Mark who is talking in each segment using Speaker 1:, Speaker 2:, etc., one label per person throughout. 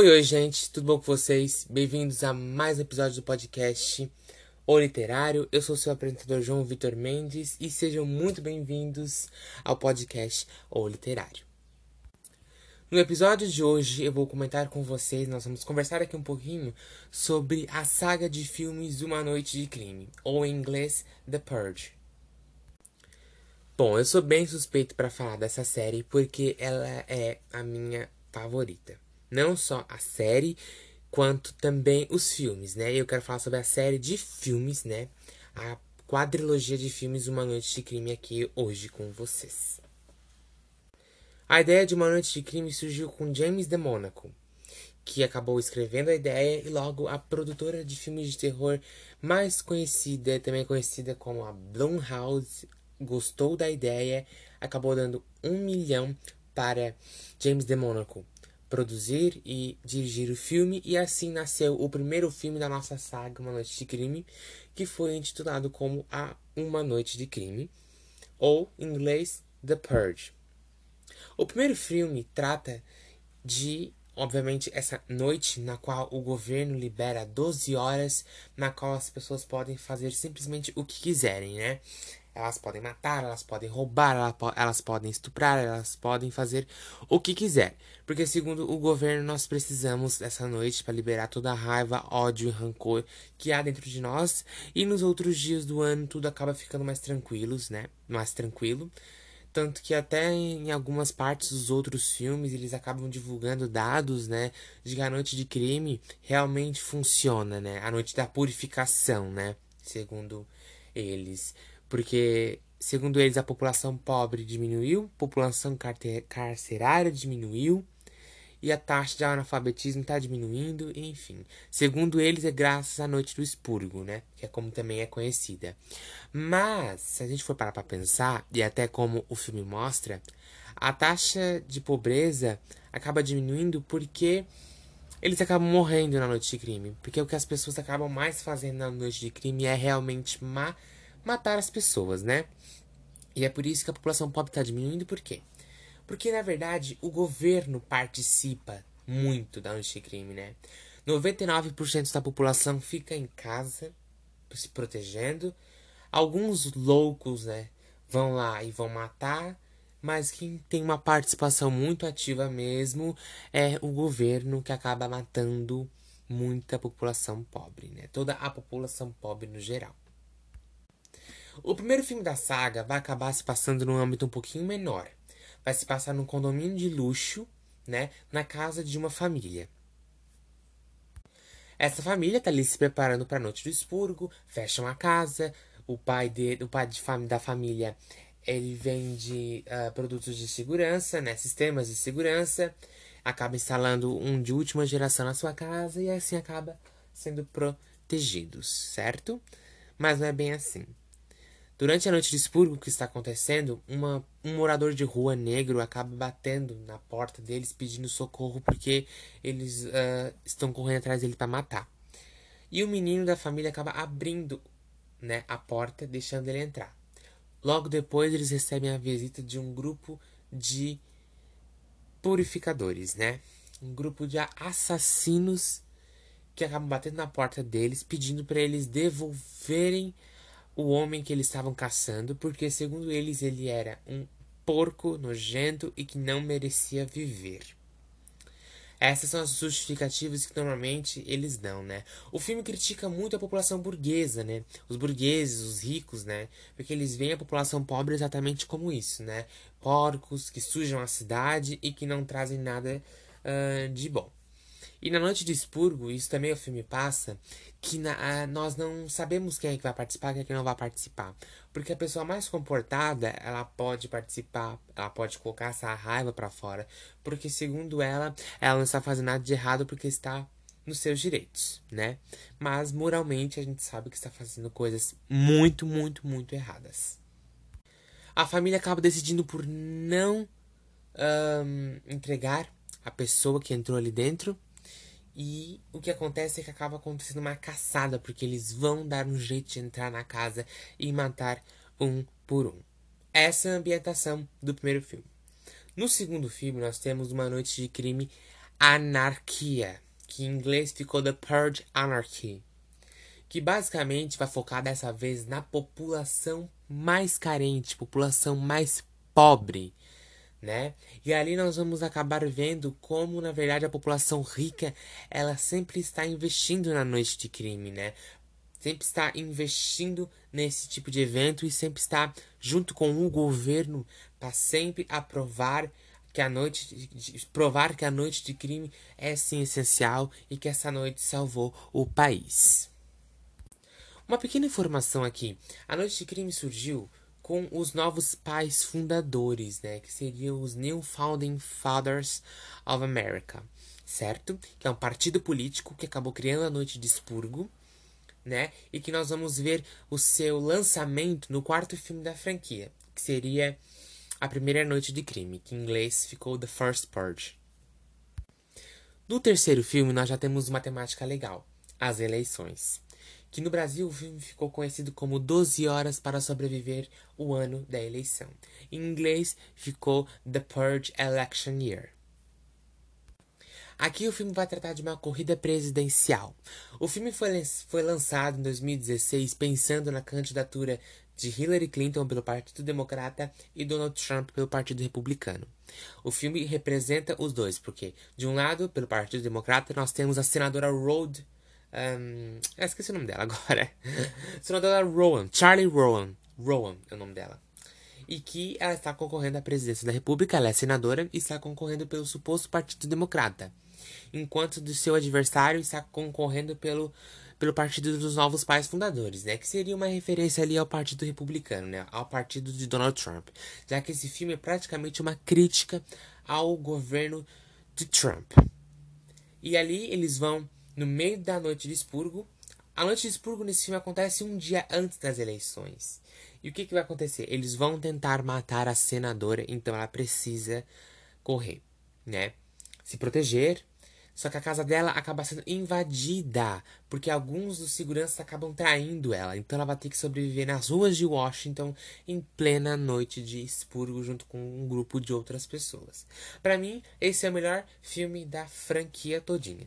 Speaker 1: Oi, oi, gente, tudo bom com vocês? Bem-vindos a mais um episódio do podcast O Literário. Eu sou seu apresentador João Vitor Mendes e sejam muito bem-vindos ao podcast O Literário. No episódio de hoje eu vou comentar com vocês, nós vamos conversar aqui um pouquinho sobre a saga de filmes Uma Noite de Crime, ou em inglês The Purge. Bom, eu sou bem suspeito para falar dessa série porque ela é a minha favorita. Não só a série, quanto também os filmes, né? Eu quero falar sobre a série de filmes, né? A quadrilogia de filmes Uma Noite de Crime aqui hoje com vocês. A ideia de Uma Noite de Crime surgiu com James de Monaco, que acabou escrevendo a ideia e logo a produtora de filmes de terror mais conhecida, também conhecida como a Blumhouse, gostou da ideia, acabou dando um milhão para James de Monaco produzir e dirigir o filme, e assim nasceu o primeiro filme da nossa saga Uma Noite de Crime, que foi intitulado como A Uma Noite de Crime, ou em inglês The Purge. O primeiro filme trata de, obviamente, essa noite na qual o governo libera 12 horas, na qual as pessoas podem fazer simplesmente o que quiserem, né? Elas podem matar, elas podem roubar, elas podem estuprar, elas podem fazer o que quiser. Porque, segundo o governo, nós precisamos dessa noite para liberar toda a raiva, ódio e rancor que há dentro de nós. E nos outros dias do ano tudo acaba ficando mais tranquilos, né? Mais tranquilo. Tanto que até em algumas partes dos outros filmes eles acabam divulgando dados, né? De que a noite de crime realmente funciona, né? A noite da purificação, né? Segundo eles. Porque, segundo eles, a população pobre diminuiu, população carcerária diminuiu e a taxa de analfabetismo está diminuindo, enfim. Segundo eles, é graças à Noite do Expurgo, né? Que é como também é conhecida. Mas, se a gente for parar para pensar, e até como o filme mostra, a taxa de pobreza acaba diminuindo porque eles acabam morrendo na noite de crime. Porque o que as pessoas acabam mais fazendo na noite de crime é realmente má matar as pessoas, né? E é por isso que a população pobre está diminuindo, por quê? Porque, na verdade, o governo participa muito da anticrime, né? 99% da população fica em casa, se protegendo. Alguns loucos, né, vão lá e vão matar, mas quem tem uma participação muito ativa mesmo é o governo que acaba matando muita população pobre, né? Toda a população pobre no geral. O primeiro filme da saga vai acabar se passando num âmbito um pouquinho menor. Vai se passar num condomínio de luxo, né, na casa de uma família. Essa família está ali se preparando para a noite do expurgo, fecham a casa. O pai, de, o pai de fam, da família ele vende uh, produtos de segurança, né, sistemas de segurança, acaba instalando um de última geração na sua casa e assim acaba sendo protegidos, certo? Mas não é bem assim. Durante a noite de expurgo que está acontecendo, uma, um morador de rua negro acaba batendo na porta deles pedindo socorro porque eles uh, estão correndo atrás dele para matar. E o menino da família acaba abrindo né, a porta, deixando ele entrar. Logo depois, eles recebem a visita de um grupo de purificadores, né? Um grupo de assassinos que acabam batendo na porta deles, pedindo para eles devolverem o homem que eles estavam caçando, porque segundo eles ele era um porco nojento e que não merecia viver. Essas são as justificativas que normalmente eles dão, né? O filme critica muito a população burguesa, né? Os burgueses, os ricos, né? Porque eles veem a população pobre exatamente como isso, né? Porcos que sujam a cidade e que não trazem nada uh, de bom. E na Noite de Expurgo, isso também o filme passa, que na, nós não sabemos quem é que vai participar, quem é que não vai participar. Porque a pessoa mais comportada, ela pode participar, ela pode colocar essa raiva para fora. Porque segundo ela, ela não está fazendo nada de errado porque está nos seus direitos, né? Mas moralmente a gente sabe que está fazendo coisas muito, muito, muito erradas. A família acaba decidindo por não um, entregar a pessoa que entrou ali dentro e o que acontece é que acaba acontecendo uma caçada, porque eles vão dar um jeito de entrar na casa e matar um por um. Essa é a ambientação do primeiro filme. No segundo filme, nós temos uma noite de crime Anarquia, que em inglês ficou The Purge Anarchy, que basicamente vai focar dessa vez na população mais carente, população mais pobre, né? E ali nós vamos acabar vendo como, na verdade, a população rica, ela sempre está investindo na noite de crime, né? Sempre está investindo nesse tipo de evento e sempre está junto com o governo para sempre aprovar que a noite de, provar que a noite de crime é sim essencial e que essa noite salvou o país. Uma pequena informação aqui: a noite de crime surgiu com os novos pais fundadores, né, que seriam os New Founding Fathers of America, certo? Que é um partido político que acabou criando a noite de expurgo, né? E que nós vamos ver o seu lançamento no quarto filme da franquia, que seria a Primeira Noite de Crime, que em inglês ficou The First Purge. No terceiro filme, nós já temos uma temática legal: as eleições. Que no Brasil o filme ficou conhecido como 12 Horas para Sobreviver o Ano da Eleição. Em inglês ficou The Purge Election Year. Aqui o filme vai tratar de uma corrida presidencial. O filme foi, foi lançado em 2016 pensando na candidatura de Hillary Clinton pelo Partido Democrata e Donald Trump pelo Partido Republicano. O filme representa os dois, porque, de um lado, pelo Partido Democrata, nós temos a senadora Rhodes. Um, eu esqueci o nome dela agora. senadora Rowan, Charlie Rowan. Rowan é o nome dela. E que ela está concorrendo à presidência da República, ela é senadora e está concorrendo pelo suposto Partido Democrata. Enquanto do seu adversário está concorrendo pelo pelo Partido dos Novos Pais Fundadores, né? Que seria uma referência ali ao Partido Republicano, né? Ao partido de Donald Trump. Já que esse filme é praticamente uma crítica ao governo de Trump. E ali eles vão, no meio da noite de expurgo. A noite de expurgo nesse filme acontece um dia antes das eleições. E o que, que vai acontecer? Eles vão tentar matar a senadora, então ela precisa correr, né? Se proteger só que a casa dela acaba sendo invadida, porque alguns dos seguranças acabam traindo ela. Então ela vai ter que sobreviver nas ruas de Washington em plena noite de expurgo junto com um grupo de outras pessoas. Para mim, esse é o melhor filme da franquia todinha.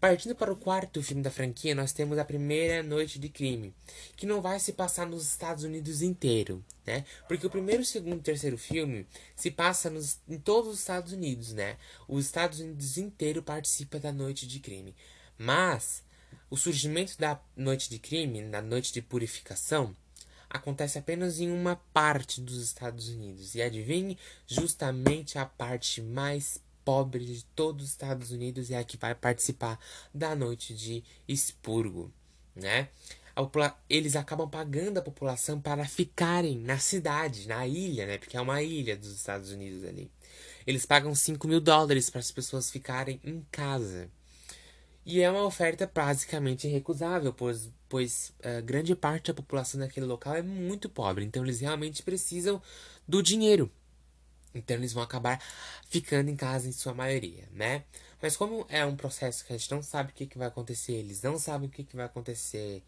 Speaker 1: Partindo para o quarto filme da franquia, nós temos A Primeira Noite de Crime, que não vai se passar nos Estados Unidos inteiro, né? Porque o primeiro, segundo e terceiro filme se passa nos, em todos os Estados Unidos, né? Os Estados Unidos inteiro participa da Noite de Crime. Mas o surgimento da Noite de Crime, na Noite de Purificação, acontece apenas em uma parte dos Estados Unidos. E adivinhe, justamente a parte mais pobre de todos os Estados Unidos é a que vai participar da noite de expurgo, né? Eles acabam pagando a população para ficarem na cidade, na ilha, né? Porque é uma ilha dos Estados Unidos ali. Eles pagam 5 mil dólares para as pessoas ficarem em casa. E é uma oferta basicamente irrecusável, pois, pois uh, grande parte da população daquele local é muito pobre. Então eles realmente precisam do dinheiro então eles vão acabar ficando em casa em sua maioria, né? Mas como é um processo que a gente não sabe o que, que vai acontecer, eles não sabem o que, que vai acontecer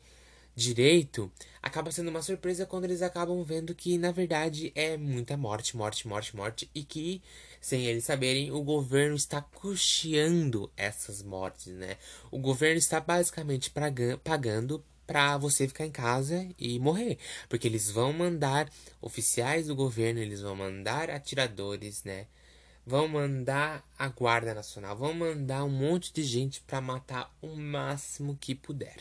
Speaker 1: direito, acaba sendo uma surpresa quando eles acabam vendo que na verdade é muita morte, morte, morte, morte e que sem eles saberem o governo está custeando essas mortes, né? O governo está basicamente pagando para você ficar em casa e morrer, porque eles vão mandar oficiais do governo, eles vão mandar atiradores, né? Vão mandar a Guarda Nacional, vão mandar um monte de gente para matar o máximo que puder.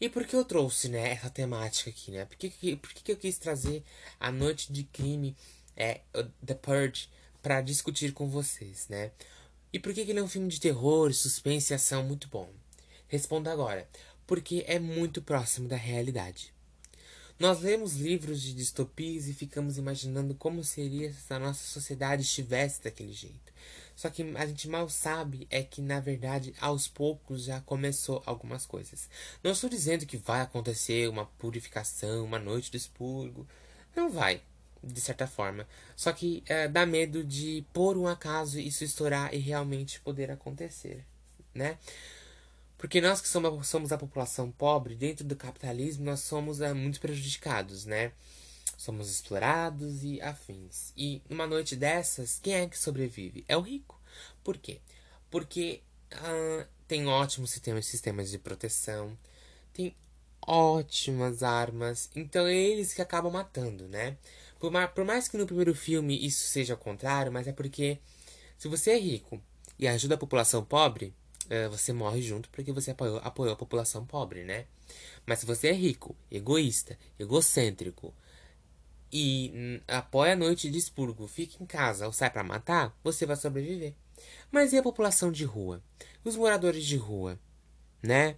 Speaker 1: E por que eu trouxe, né, essa temática aqui, né? Por que, por que eu quis trazer a Noite de Crime, é, The Purge, para discutir com vocês, né? E por que ele é um filme de terror, suspense e ação muito bom? Responda agora. Porque é muito próximo da realidade. Nós lemos livros de distopias e ficamos imaginando como seria se a nossa sociedade estivesse daquele jeito. Só que a gente mal sabe é que, na verdade, aos poucos já começou algumas coisas. Não estou dizendo que vai acontecer uma purificação, uma noite de expurgo. Não vai, de certa forma. Só que é, dá medo de, por um acaso, isso estourar e realmente poder acontecer, né? Porque nós que somos, a população pobre, dentro do capitalismo, nós somos é, muito prejudicados, né? Somos explorados e afins. E numa noite dessas, quem é que sobrevive? É o rico. Por quê? Porque uh, tem ótimos sistemas, de proteção, tem ótimas armas, então é eles que acabam matando, né? Por, por mais que no primeiro filme isso seja o contrário, mas é porque se você é rico e ajuda a população pobre, você morre junto porque você apoiou, apoiou a população pobre, né? Mas se você é rico, egoísta, egocêntrico e apoia a noite de expurgo, fica em casa ou sai para matar, você vai sobreviver. Mas e a população de rua? Os moradores de rua, né?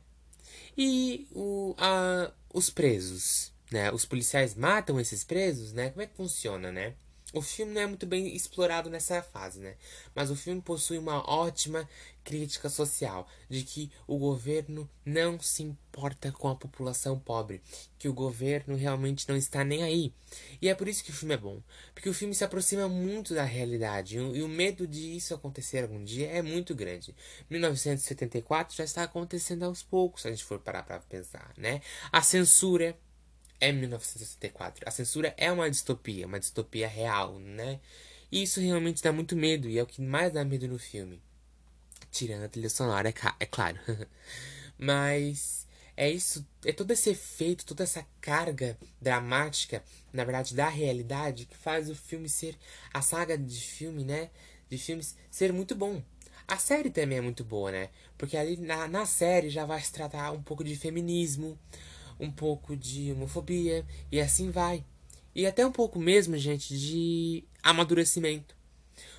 Speaker 1: E o, a, os presos, né? Os policiais matam esses presos, né? Como é que funciona, né? O filme não é muito bem explorado nessa fase, né? Mas o filme possui uma ótima crítica social de que o governo não se importa com a população pobre, que o governo realmente não está nem aí. E é por isso que o filme é bom, porque o filme se aproxima muito da realidade e o medo de isso acontecer algum dia é muito grande. 1974 já está acontecendo aos poucos, se a gente for parar para pensar, né? A censura é 1964. A censura é uma distopia, uma distopia real, né? E isso realmente dá muito medo, e é o que mais dá medo no filme. Tirando a trilha sonora, é, é claro. Mas é isso, é todo esse efeito, toda essa carga dramática, na verdade, da realidade, que faz o filme ser. A saga de filme, né? De filmes ser muito bom. A série também é muito boa, né? Porque ali na, na série já vai se tratar um pouco de feminismo, um pouco de homofobia e assim vai. E até um pouco mesmo, gente, de amadurecimento.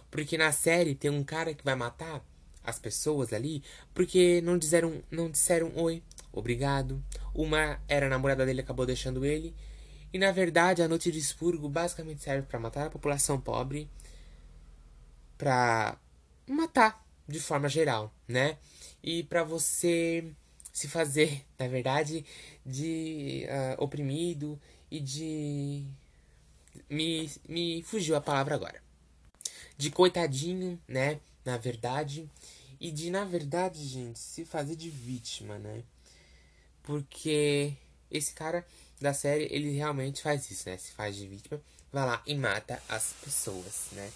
Speaker 1: Porque na série tem um cara que vai matar as pessoas ali porque não disseram, não disseram oi, obrigado. Uma era namorada dele acabou deixando ele. E na verdade, a noite de expurgo basicamente serve para matar a população pobre, para matar de forma geral, né? E para você se fazer, na verdade, de uh, oprimido e de. Me, me fugiu a palavra agora. De coitadinho, né? Na verdade. E de, na verdade, gente, se fazer de vítima, né? Porque esse cara da série, ele realmente faz isso, né? Se faz de vítima, vai lá e mata as pessoas, né?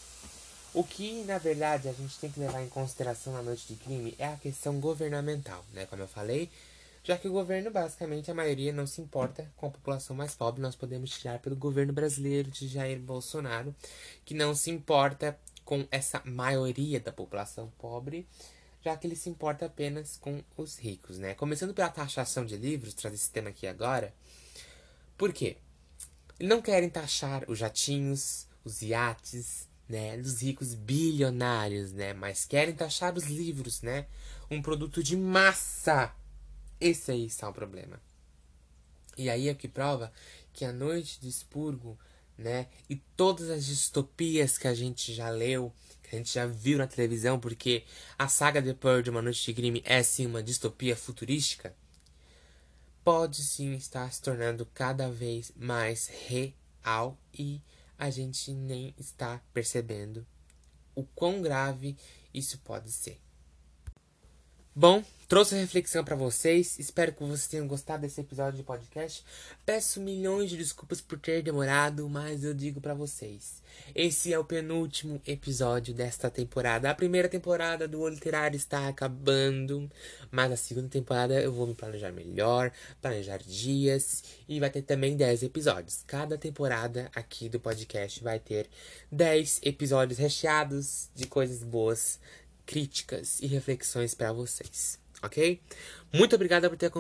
Speaker 1: O que, na verdade, a gente tem que levar em consideração na noite de crime é a questão governamental, né? Como eu falei, já que o governo, basicamente, a maioria não se importa com a população mais pobre, nós podemos tirar pelo governo brasileiro de Jair Bolsonaro, que não se importa com essa maioria da população pobre, já que ele se importa apenas com os ricos, né? Começando pela taxação de livros, trazer esse tema aqui agora. Por quê? Eles não querem taxar os jatinhos, os iates, né, dos ricos bilionários, né, mas querem taxar os livros, né, um produto de massa. Esse aí está o problema. E aí é que prova que a noite de expurgo, né, e todas as distopias que a gente já leu, que a gente já viu na televisão, porque a saga The Purge, Uma Noite de Crime, é sim uma distopia futurística, pode sim estar se tornando cada vez mais real e a gente nem está percebendo o quão grave isso pode ser. Bom, trouxe reflexão para vocês. Espero que vocês tenham gostado desse episódio de podcast. Peço milhões de desculpas por ter demorado, mas eu digo para vocês. Esse é o penúltimo episódio desta temporada. A primeira temporada do O Literário está acabando, mas a segunda temporada eu vou me planejar melhor, planejar dias e vai ter também 10 episódios. Cada temporada aqui do podcast vai ter 10 episódios recheados de coisas boas críticas e reflexões para vocês, ok? Muito obrigada por ter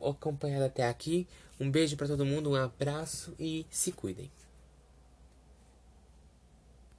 Speaker 1: acompanhado até aqui. Um beijo para todo mundo, um abraço e se cuidem.